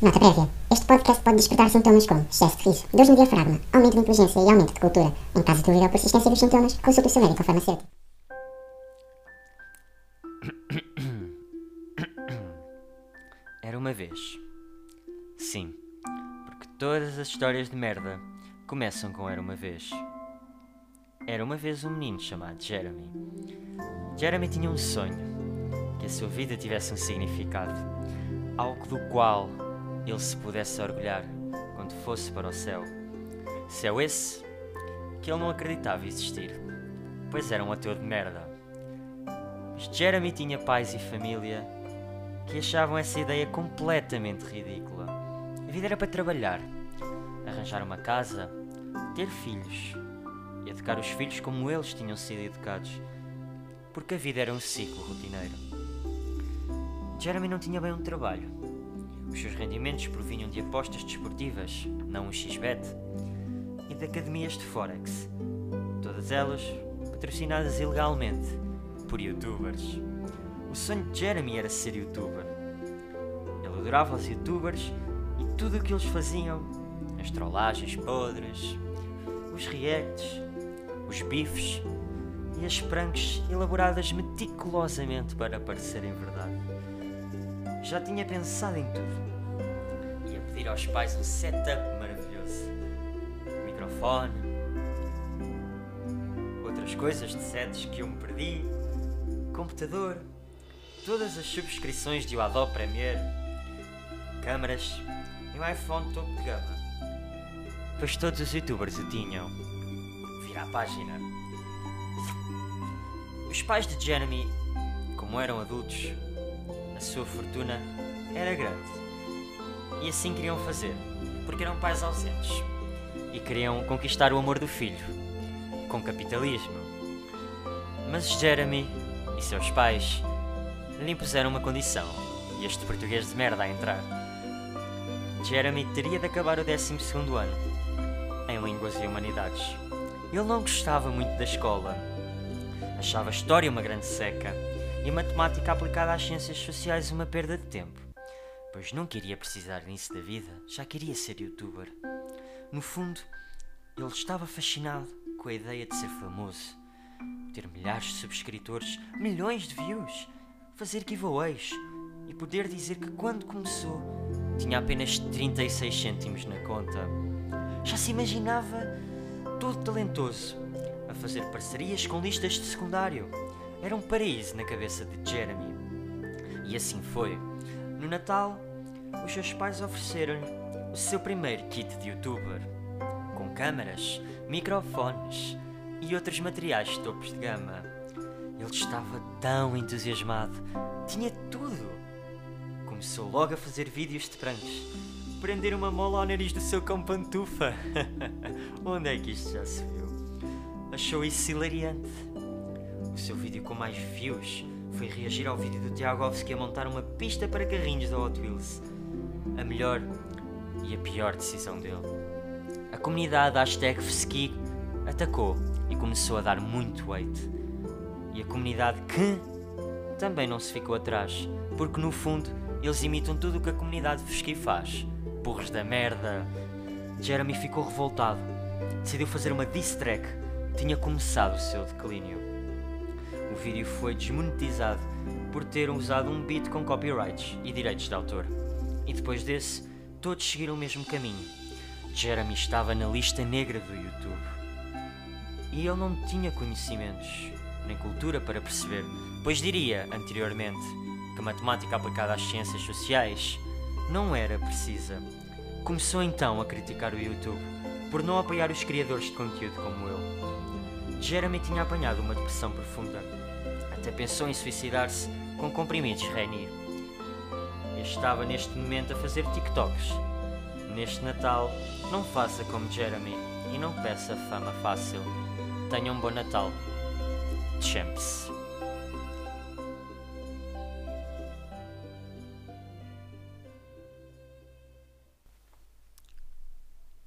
Nota prévia. Este podcast pode despertar sintomas como excesso de riso, dores no diafragma, aumento de inteligência e aumento de cultura. Em caso de dúvida ou persistência dos sintomas, consulte o seu médico ou farmacêutico. Era uma vez. Sim, porque todas as histórias de merda começam com Era uma vez. Era uma vez um menino chamado Jeremy. Jeremy tinha um sonho: que a sua vida tivesse um significado, algo do qual ele se pudesse orgulhar quando fosse para o céu. Céu esse que ele não acreditava existir, pois era um ateu de merda. Mas Jeremy tinha pais e família que achavam essa ideia completamente ridícula. A vida era para trabalhar, arranjar uma casa, ter filhos e educar os filhos como eles tinham sido educados, porque a vida era um ciclo rotineiro. Jeremy não tinha bem um trabalho. Os seus rendimentos provinham de apostas desportivas, não um XBet, e de academias de Forex, todas elas patrocinadas ilegalmente por youtubers. O sonho de Jeremy era ser youtuber. Ele adorava os youtubers e tudo o que eles faziam: as trollagens podres, os reacts, os bifes e as pranks elaboradas meticulosamente para parecerem verdade. Já tinha pensado em tudo. Ia pedir aos pais um setup maravilhoso: microfone, outras coisas de sets que eu me perdi, computador, todas as subscrições de Adobe Premiere, câmaras e um iPhone topo de gama. Pois todos os youtubers o tinham. Vira a página. Os pais de Jeremy, como eram adultos, a sua fortuna era grande. E assim queriam fazer, porque eram pais ausentes. E queriam conquistar o amor do filho, com capitalismo. Mas Jeremy e seus pais lhe impuseram uma condição, e este português de merda a entrar. Jeremy teria de acabar o 12 ano, em Línguas e Humanidades. Ele não gostava muito da escola. Achava a história uma grande seca e a matemática aplicada às ciências sociais uma perda de tempo, pois não queria precisar nisso da vida, já queria ser youtuber. No fundo, ele estava fascinado com a ideia de ser famoso, ter milhares de subscritores, milhões de views, fazer giveaways e poder dizer que quando começou tinha apenas 36 cêntimos na conta. Já se imaginava todo talentoso a fazer parcerias com listas de secundário. Era um paraíso na cabeça de Jeremy. E assim foi. No Natal, os seus pais ofereceram-lhe o seu primeiro kit de youtuber, com câmaras, microfones e outros materiais de topos de gama. Ele estava tão entusiasmado, tinha tudo. Começou logo a fazer vídeos de pranks, prender uma mola ao nariz do seu cão pantufa. Onde é que isto já se viu? Achou isso hilariante. O seu vídeo com mais views foi reagir ao vídeo do Tiagovski a montar uma pista para carrinhos da Hot Wheels. A melhor e a pior decisão dele. A comunidade hashtag Fski atacou e começou a dar muito weight. E a comunidade que também não se ficou atrás, porque no fundo eles imitam tudo o que a comunidade Fski faz. Burros da merda. Jeremy ficou revoltado. Decidiu fazer uma diss track. Tinha começado o seu declínio. O vídeo foi desmonetizado por ter usado um beat com copyrights e direitos de autor. E depois desse, todos seguiram o mesmo caminho. Jeremy estava na lista negra do YouTube. E ele não tinha conhecimentos, nem cultura para perceber, pois diria, anteriormente, que a matemática aplicada às ciências sociais não era precisa. Começou então a criticar o YouTube por não apoiar os criadores de conteúdo como ele. Jeremy tinha apanhado uma depressão profunda. Até pensou em suicidar-se com comprimidos Renier. Estava neste momento a fazer TikToks. Neste Natal, não faça como Jeremy e não peça fama fácil. Tenha um bom Natal. Champs.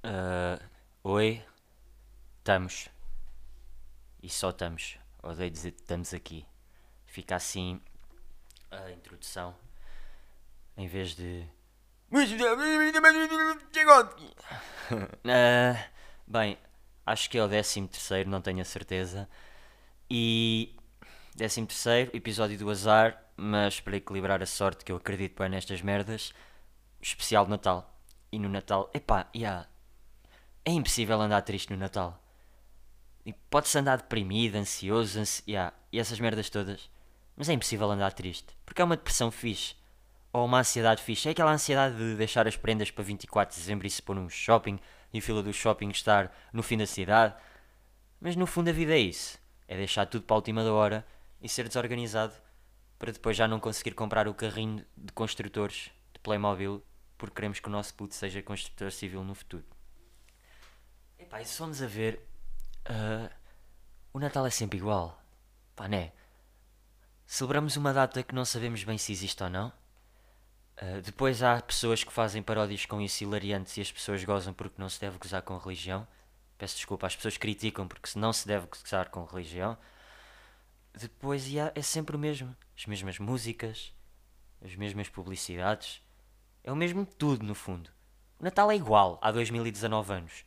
Uh, oi, estamos. E só estamos. Odeio dizer que estamos aqui. Fica assim a introdução. Em vez de Ah, bem, acho que é o 13 terceiro, não tenho a certeza. E 13 terceiro, episódio do azar, mas para equilibrar a sorte que eu acredito bem nestas merdas, especial de Natal. E no Natal, epá, yeah, é impossível andar triste no Natal. Pode-se andar deprimido, ansioso, ansi yeah, e essas merdas todas. Mas é impossível andar triste, porque é uma depressão fixe. Ou uma ansiedade fixe. É aquela ansiedade de deixar as prendas para 24 de dezembro e se pôr num shopping e a fila do shopping estar no fim da cidade. Mas no fundo a vida é isso. É deixar tudo para a última da hora e ser desorganizado para depois já não conseguir comprar o carrinho de construtores de Playmobil porque queremos que o nosso puto seja construtor civil no futuro. Epá, e se formos a ver, uh, o Natal é sempre igual. Pá, né? Celebramos uma data que não sabemos bem se existe ou não. Uh, depois há pessoas que fazem paródias com isso hilariantes e as pessoas gozam porque não se deve gozar com religião. Peço desculpa, as pessoas criticam porque não se deve gozar com religião. Depois é sempre o mesmo. As mesmas músicas, as mesmas publicidades. É o mesmo tudo, no fundo. O Natal é igual há 2019 anos.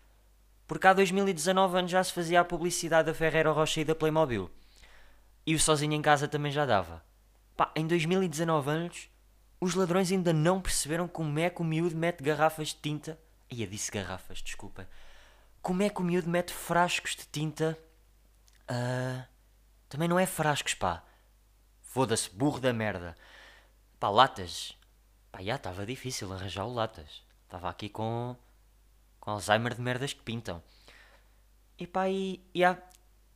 Porque há 2019 anos já se fazia a publicidade da Ferrero Rocher e da Playmobil. E o Sozinho em Casa também já dava. Pá, em 2019 anos, os ladrões ainda não perceberam como é que o miúdo mete garrafas de tinta. Ia disse garrafas, desculpa. Como é que o miúdo mete frascos de tinta. Uh, também não é frascos, pá. Foda-se, burro da merda. Pá, latas. Pá, já estava difícil arranjar o latas. Estava aqui com. com Alzheimer de merdas que pintam. E pá, e.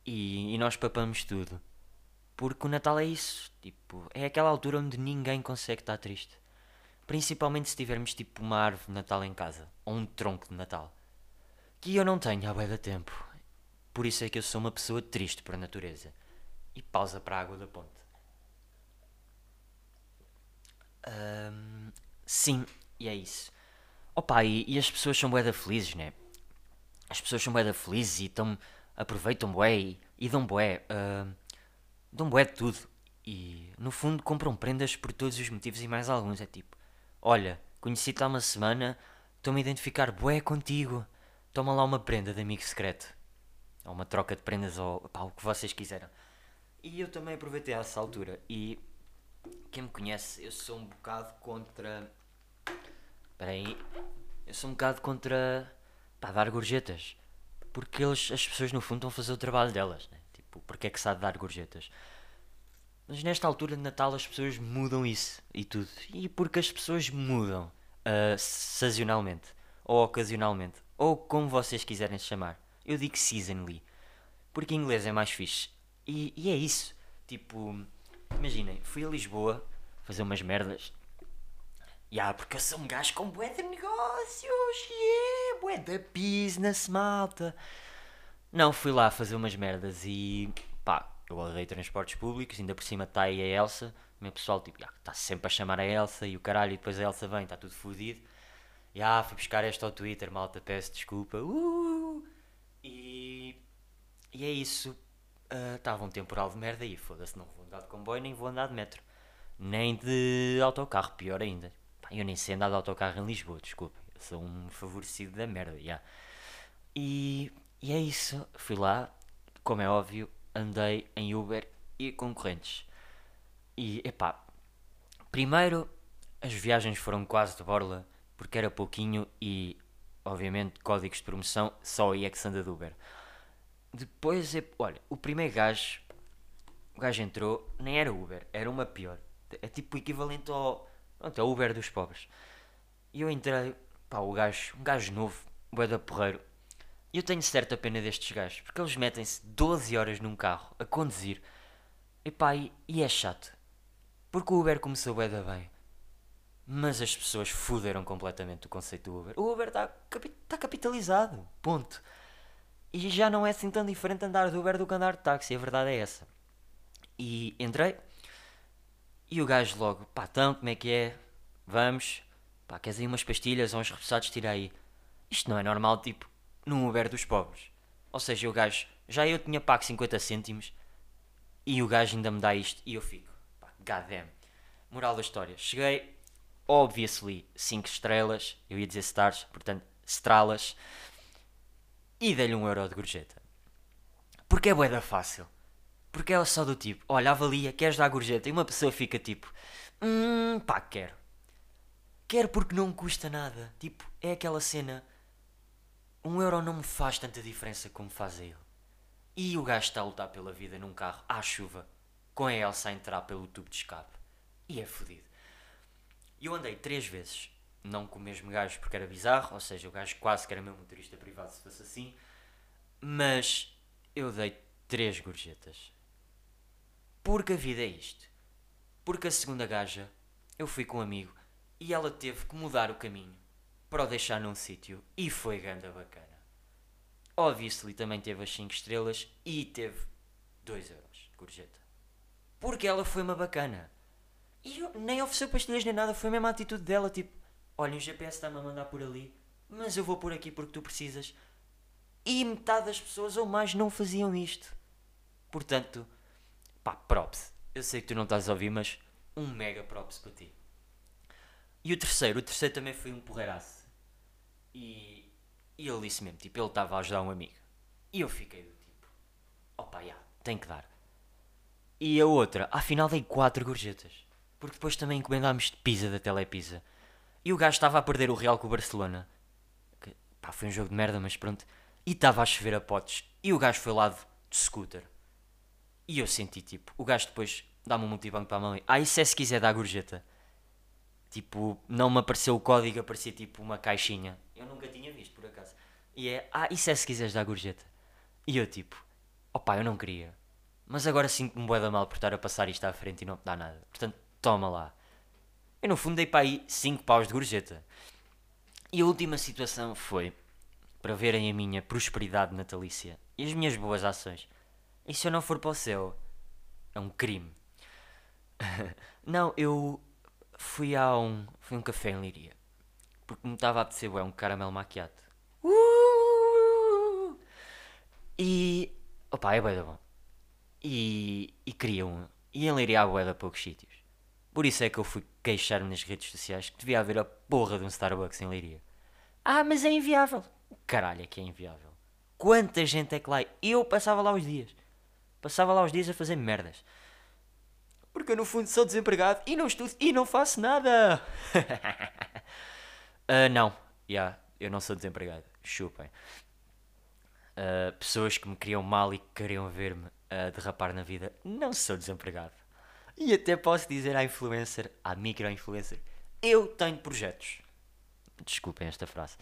E, e nós papamos tudo. Porque o Natal é isso. Tipo, é aquela altura onde ninguém consegue estar triste. Principalmente se tivermos tipo uma árvore de Natal em casa. Ou um tronco de Natal. Que eu não tenho há da tempo. Por isso é que eu sou uma pessoa triste por natureza. E pausa para a água da ponte. Um, sim, e é isso. Opa, e, e as pessoas são bué da felizes, né? As pessoas são bué da felizes e tão, aproveitam bué e, e dão bué. Uh, dão bué de tudo. E no fundo compram prendas por todos os motivos e mais alguns. É tipo, olha, conheci-te há uma semana, estou-me a identificar bué contigo. Toma lá uma prenda de amigo secreto. Ou uma troca de prendas ou pá, o que vocês quiseram. E eu também aproveitei essa altura. E quem me conhece, eu sou um bocado contra. Espera aí. Eu sou um bocado contra. pá, dar gorjetas. Porque eles, as pessoas no fundo estão a fazer o trabalho delas, né? Tipo, porque é que se há de dar gorjetas? Mas nesta altura de Natal as pessoas mudam isso e tudo. E porque as pessoas mudam uh, sazonalmente, ou ocasionalmente, ou como vocês quiserem chamar. Eu digo seasonally, porque em inglês é mais fixe. E, e é isso. Tipo, imaginem, fui a Lisboa fazer umas merdas. Ya, porque eu sou um gajo com bué de negócios, yeah, bué de business, malta. Não, fui lá fazer umas merdas e pá, eu agarrei transportes públicos, ainda por cima está aí a Elsa, o meu pessoal tipo, está sempre a chamar a Elsa e o caralho, e depois a Elsa vem, está tudo fodido. E ah, fui buscar esta ao Twitter, malta, peço desculpa. Uh! E, e é isso. Estava uh, um temporal de merda e foda-se, não vou andar de comboio nem vou andar de metro. Nem de autocarro, pior ainda. Pá, eu nem sei andar de autocarro em Lisboa, desculpa. Sou um favorecido da merda, yeah. E e é isso. Fui lá, como é óbvio, andei em Uber e concorrentes. E, epá, primeiro as viagens foram quase de borla, porque era pouquinho e, obviamente, códigos de promoção só aí é que se anda de Uber. Depois, olha, o primeiro gajo, o gajo entrou, nem era Uber, era uma pior. É tipo o equivalente ao, pronto, ao Uber dos pobres. E eu entrei, pá, o gajo, um gajo novo, bué da porreiro, eu tenho certa pena destes gajos, porque eles metem-se 12 horas num carro a conduzir. Epá, e, e é chato. Porque o Uber começou bem da bem. Mas as pessoas fuderam completamente o conceito do Uber. O Uber está tá capitalizado. Ponto. E já não é assim tão diferente andar de Uber do que andar de táxi. A verdade é essa. E entrei. E o gajo logo, pá, então, como é que é? Vamos. Pá, queres aí umas pastilhas ou uns repousados? Tira aí. Isto não é normal, tipo num Uber dos pobres. Ou seja, o gajo, já eu tinha pago 50 cêntimos e o gajo ainda me dá isto e eu fico, god damn. Moral da história, cheguei obviously 5 estrelas, eu ia dizer stars, portanto, estralas, e dei-lhe um euro de gorjeta. Porque é boeda fácil. Porque é só do tipo, olha, avalia, queres dar gorjeta? E uma pessoa fica tipo, hum, pá, quero. Quero porque não custa nada. Tipo, é aquela cena, um euro não me faz tanta diferença como faz a ele. E o gajo está a lutar pela vida num carro à chuva, com a Elsa a entrar pelo tubo de escape. E é fodido. Eu andei três vezes, não com o mesmo gajo porque era bizarro, ou seja, o gajo quase que era meu motorista privado se fosse assim, mas eu dei três gorjetas. Porque a vida é isto. Porque a segunda gaja, eu fui com um amigo e ela teve que mudar o caminho para o deixar num sítio e foi ganda bacana. Obviously também teve as 5 estrelas e teve 2 euros gorjeta. Porque ela foi uma bacana. E nem ofereceu pastilhas nem nada, foi a mesma atitude dela, tipo, olha, o GPS está-me a mandar por ali, mas eu vou por aqui porque tu precisas. E metade das pessoas ou mais não faziam isto. Portanto, pá, props. Eu sei que tu não estás a ouvir, mas um mega props para ti. E o terceiro, o terceiro também foi um porreiraço. E, e ele disse mesmo, tipo, ele estava a ajudar um amigo. E eu fiquei do tipo, opa, já, tem que dar. E a outra, afinal dei quatro gorjetas. Porque depois também encomendámos de pizza da Telepizza. E o gajo estava a perder o Real com o Barcelona. Que, pá, foi um jogo de merda, mas pronto. E estava a chover a potes. E o gajo foi lá de, de scooter. E eu senti, tipo, o gajo depois dá-me um multibanco para a mão e, ah, isso é se quiser dar gorjeta. Tipo, não me apareceu o código, aparecia tipo uma caixinha. Eu nunca tinha visto, por acaso. E é, ah, isso é se quiseres dar gorjeta. E eu tipo, opá, eu não queria. Mas agora sinto-me bué da mal por estar a passar isto à frente e não te dá nada. Portanto, toma lá. Eu no fundo dei para aí 5 paus de gorjeta. E a última situação foi para verem a minha prosperidade natalícia e as minhas boas ações. E se eu não for para o céu, é um crime. não, eu fui a um, fui a um café em Liria. Porque me estava a apetecer é um caramelo maquiado. Uh! E. Opa, é bué da bom. E, e queria um. E em Liria há bué da poucos sítios. Por isso é que eu fui queixar-me nas redes sociais que devia haver a porra de um Starbucks em Liria. Ah, mas é inviável. Caralho, é que é inviável. Quanta gente é que lá. Eu passava lá os dias. Passava lá os dias a fazer merdas. Porque eu no fundo sou desempregado e não estudo e não faço nada. uh, não, yeah, eu não sou desempregado. Chupem. Uh, pessoas que me queriam mal e que queriam ver-me uh, derrapar na vida, não sou desempregado. E até posso dizer à influencer, à micro-influencer, eu tenho projetos. Desculpem esta frase.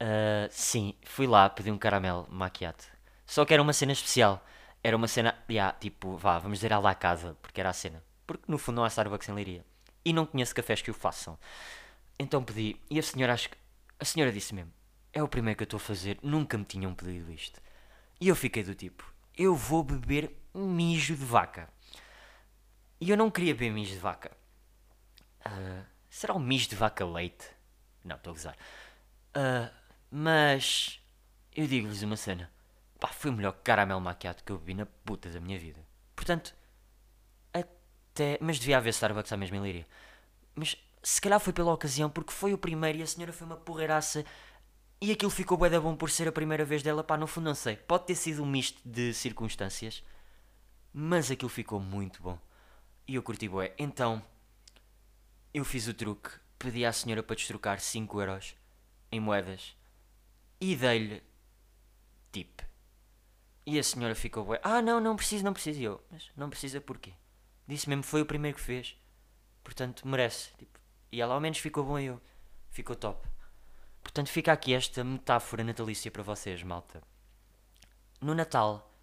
Uh, sim, fui lá, pedi um caramelo maquiado. Só que era uma cena especial. Era uma cena, yeah, tipo, vá, vamos dizer à la casa, porque era a cena. Porque no fundo não há Starbucks em Leiria. E não conheço cafés que o façam. Então pedi, e a senhora acho que. A senhora disse mesmo: É o primeiro que eu estou a fazer, nunca me tinham pedido isto. E eu fiquei do tipo: Eu vou beber mijo de vaca. E eu não queria beber mijo de vaca. Uh, será o mijo de vaca leite? Não, estou a gozar. Uh, mas eu digo-vos uma cena. Pá, foi o melhor caramelo maquiado que eu bebi na puta da minha vida. Portanto, até. Mas devia haver Starbucks à mesma em. Mas se calhar foi pela ocasião, porque foi o primeiro e a senhora foi uma porreiraça. E aquilo ficou da bom por ser a primeira vez dela. Pá, no fundo não sei. Pode ter sido um misto de circunstâncias. Mas aquilo ficou muito bom. E eu curti bué. Então, eu fiz o truque. Pedi à senhora para destrocar 5 euros em moedas. E dei-lhe tip. E a senhora ficou bué. Ah, não, não preciso, não preciso. Eu, mas não precisa porquê? Disse mesmo, foi o primeiro que fez. Portanto, merece. Tipo, e ela ao menos ficou bom eu. Ficou top. Portanto, fica aqui esta metáfora natalícia para vocês, malta. No Natal,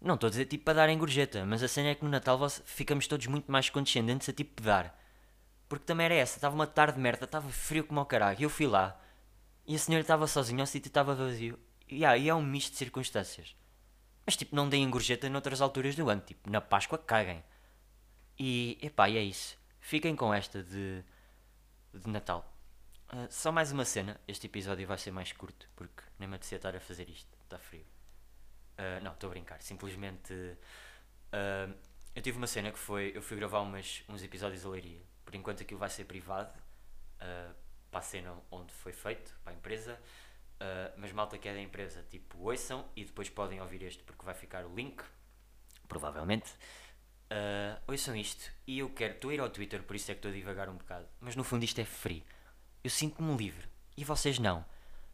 não estou a dizer tipo para darem gorjeta, mas a cena é que no Natal ficamos todos muito mais condescendentes a tipo dar. Porque também era essa, estava uma tarde de merda, estava frio como o caralho. E eu fui lá e a senhora estava sozinha, o sítio estava vazio. E, ah, e é um misto de circunstâncias. Mas tipo, não deem gorjeta noutras alturas do ano, tipo, na Páscoa caguem. E epá, e é isso. Fiquem com esta de, de Natal. Uh, só mais uma cena, este episódio vai ser mais curto, porque nem me apetecia estar a fazer isto, está frio. Uh, não, estou a brincar. Simplesmente. Uh, eu tive uma cena que foi. Eu fui gravar umas, uns episódios a Leiria. por enquanto aquilo vai ser privado, para a cena onde foi feito, para a empresa. Uh, mas malta que é da empresa, tipo, ouçam e depois podem ouvir este porque vai ficar o link, provavelmente. Uh, ouçam isto e eu quero, estou a ir ao Twitter, por isso é que estou a divagar um bocado, mas no fundo isto é free. Eu sinto-me livre e vocês não,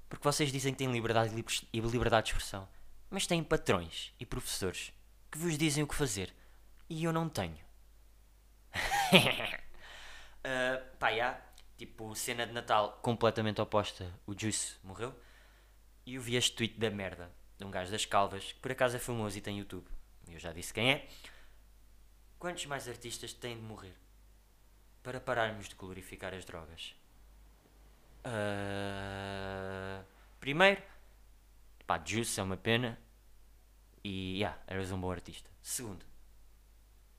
porque vocês dizem que têm liberdade e liberdade de expressão, mas têm patrões e professores que vos dizem o que fazer e eu não tenho. uh, pá, já, tipo, cena de Natal completamente oposta. O Juice morreu e eu vi este tweet da merda de um gajo das Calvas que por acaso é famoso e tem YouTube. Eu já disse quem é. Quantos mais artistas têm de morrer para pararmos de glorificar as drogas? Uh, primeiro, pá, Juice é uma pena e, yeah, eras um bom artista. Segundo,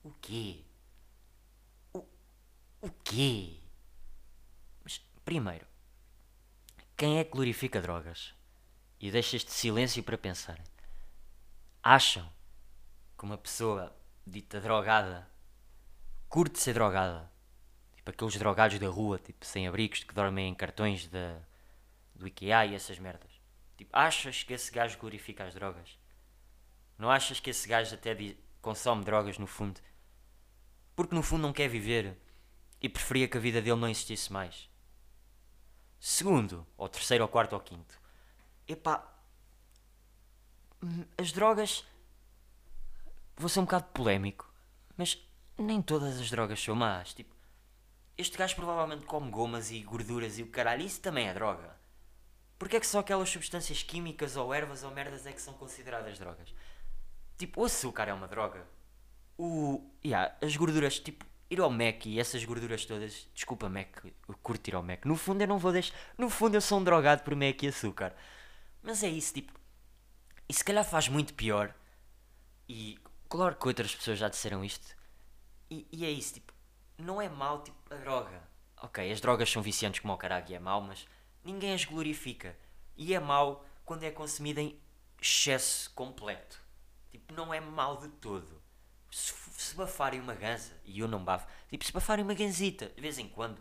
o quê? O, o quê? Mas, primeiro, quem é que glorifica drogas? E deixa este silêncio para pensarem. Acham que uma pessoa dita drogada, curte ser drogada. Tipo aqueles drogados da rua, tipo sem abrigos, que dormem em cartões da, do IKEA e essas merdas. Tipo, achas que esse gajo glorifica as drogas? Não achas que esse gajo até consome drogas no fundo? Porque no fundo não quer viver e preferia que a vida dele não existisse mais. Segundo, ou terceiro, ou quarto, ou quinto. Epá, hum, as drogas vou ser um bocado polémico, mas nem todas as drogas são más. Tipo, este gajo provavelmente come gomas e gorduras e o caralho, isso também é droga. Porque é que só aquelas substâncias químicas ou ervas ou merdas é que são consideradas drogas? Tipo, o açúcar é uma droga. O. Yeah, as gorduras, tipo, ir ao Mac e essas gorduras todas. Desculpa, Mac, eu curto ir ao Mac. No fundo eu não vou deixar. No fundo eu sou um drogado por Mac e açúcar. Mas é isso, tipo. E se calhar faz muito pior. E Claro que outras pessoas já disseram isto. E, e é isso, tipo, não é mau, tipo, a droga. Ok, as drogas são viciantes como o caralho e é mau, mas ninguém as glorifica. E é mau quando é consumida em excesso completo. Tipo, não é mau de todo. Se, se bafarem uma ganza, e eu não bafo, tipo, se bafarem uma ganzita, de vez em quando,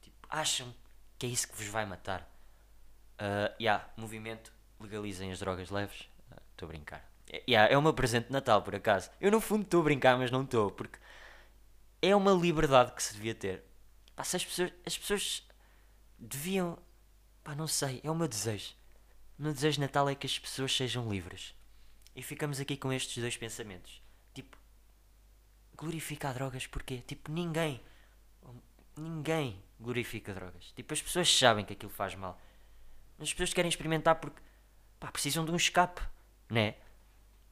tipo, acham que é isso que vos vai matar. Uh, yeah, movimento, legalizem as drogas leves. Estou uh, a brincar. Yeah, é o meu presente de Natal, por acaso. Eu, no fundo, estou a brincar, mas não estou, porque é uma liberdade que se devia ter. Pá, as pessoas, as pessoas deviam. Pá, não sei, é o meu desejo. O meu desejo de Natal é que as pessoas sejam livres. E ficamos aqui com estes dois pensamentos. Tipo, glorificar drogas porquê? Tipo, ninguém. Ninguém glorifica drogas. Tipo, as pessoas sabem que aquilo faz mal. As pessoas querem experimentar porque pá, precisam de um escape, né?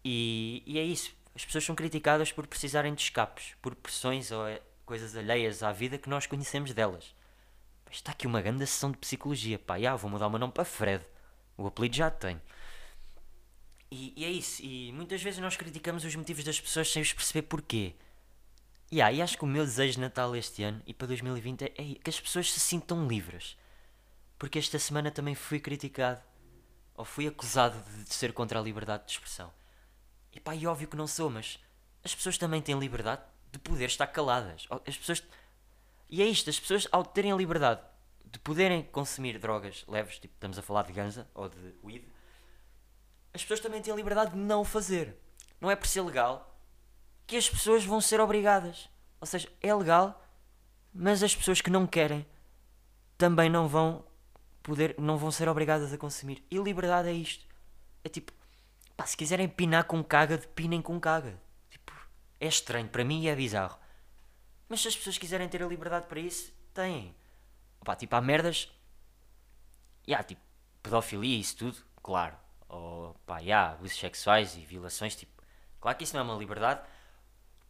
E, e é isso. As pessoas são criticadas por precisarem de escapes, por pressões ou é coisas alheias à vida que nós conhecemos delas. Está aqui uma grande sessão de psicologia. Pá, já, vou mudar o meu nome para Fred. O apelido já tenho. E, e, é isso. E muitas vezes nós criticamos os motivos das pessoas sem os perceber porquê. Yeah, e acho que o meu desejo de Natal este ano e para 2020 é que as pessoas se sintam livres. Porque esta semana também fui criticado ou fui acusado de ser contra a liberdade de expressão. E pá, é óbvio que não sou, mas as pessoas também têm liberdade de poder estar caladas. As pessoas. E é isto, as pessoas, ao terem a liberdade de poderem consumir drogas leves, tipo estamos a falar de ganza ou de weed, as pessoas também têm a liberdade de não o fazer. Não é por ser legal que as pessoas vão ser obrigadas. Ou seja, é legal, mas as pessoas que não querem também não vão poder, não vão ser obrigadas a consumir. E liberdade é isto. É tipo, Pá, se quiserem pinar com caga, pinem com caga. Tipo, é estranho, para mim é bizarro. Mas se as pessoas quiserem ter a liberdade para isso, têm. Pá, tipo, há merdas. Ya, yeah, tipo, pedofilia e isso tudo, claro. Ou, pá, yeah, abusos sexuais e violações, tipo. Claro que isso não é uma liberdade,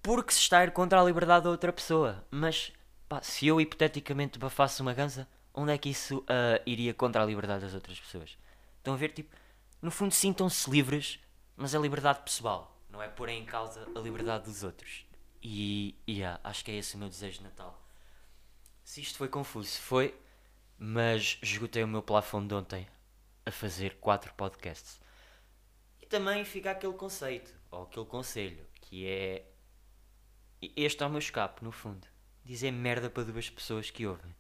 porque se está a ir contra a liberdade da outra pessoa. Mas, pá, se eu hipoteticamente bafasse uma ganza, onde é que isso uh, iria contra a liberdade das outras pessoas? Estão a ver, tipo no fundo, sintam-se livres, mas é liberdade pessoal, não é pôr em causa a liberdade dos outros. E, yeah, acho que é esse o meu desejo de Natal. Se isto foi confuso, foi, mas esgotei o meu plafond de ontem a fazer quatro podcasts. E também fica aquele conceito, ou aquele conselho, que é. Este é o meu escape, no fundo. dizer merda para duas pessoas que ouvem.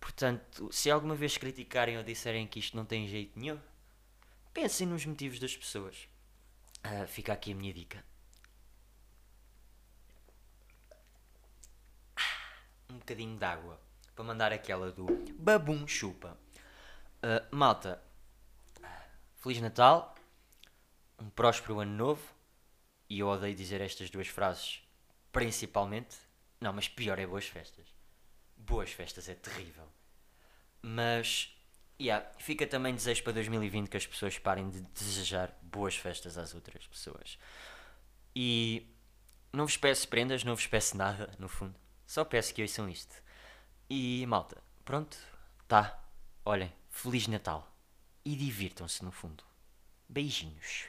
Portanto, se alguma vez criticarem ou disserem que isto não tem jeito nenhum, pensem nos motivos das pessoas. Uh, fica aqui a minha dica. Um bocadinho de água para mandar aquela do babum chupa. Uh, malta, Feliz Natal, um próspero ano novo, e eu odeio dizer estas duas frases principalmente. Não, mas pior é boas festas. Boas festas é terrível. Mas, yeah, fica também desejo para 2020 que as pessoas parem de desejar boas festas às outras pessoas. E não vos peço prendas, não vos peço nada, no fundo. Só peço que ouçam isto. E malta, pronto, tá. Olhem, Feliz Natal. E divirtam-se no fundo. Beijinhos.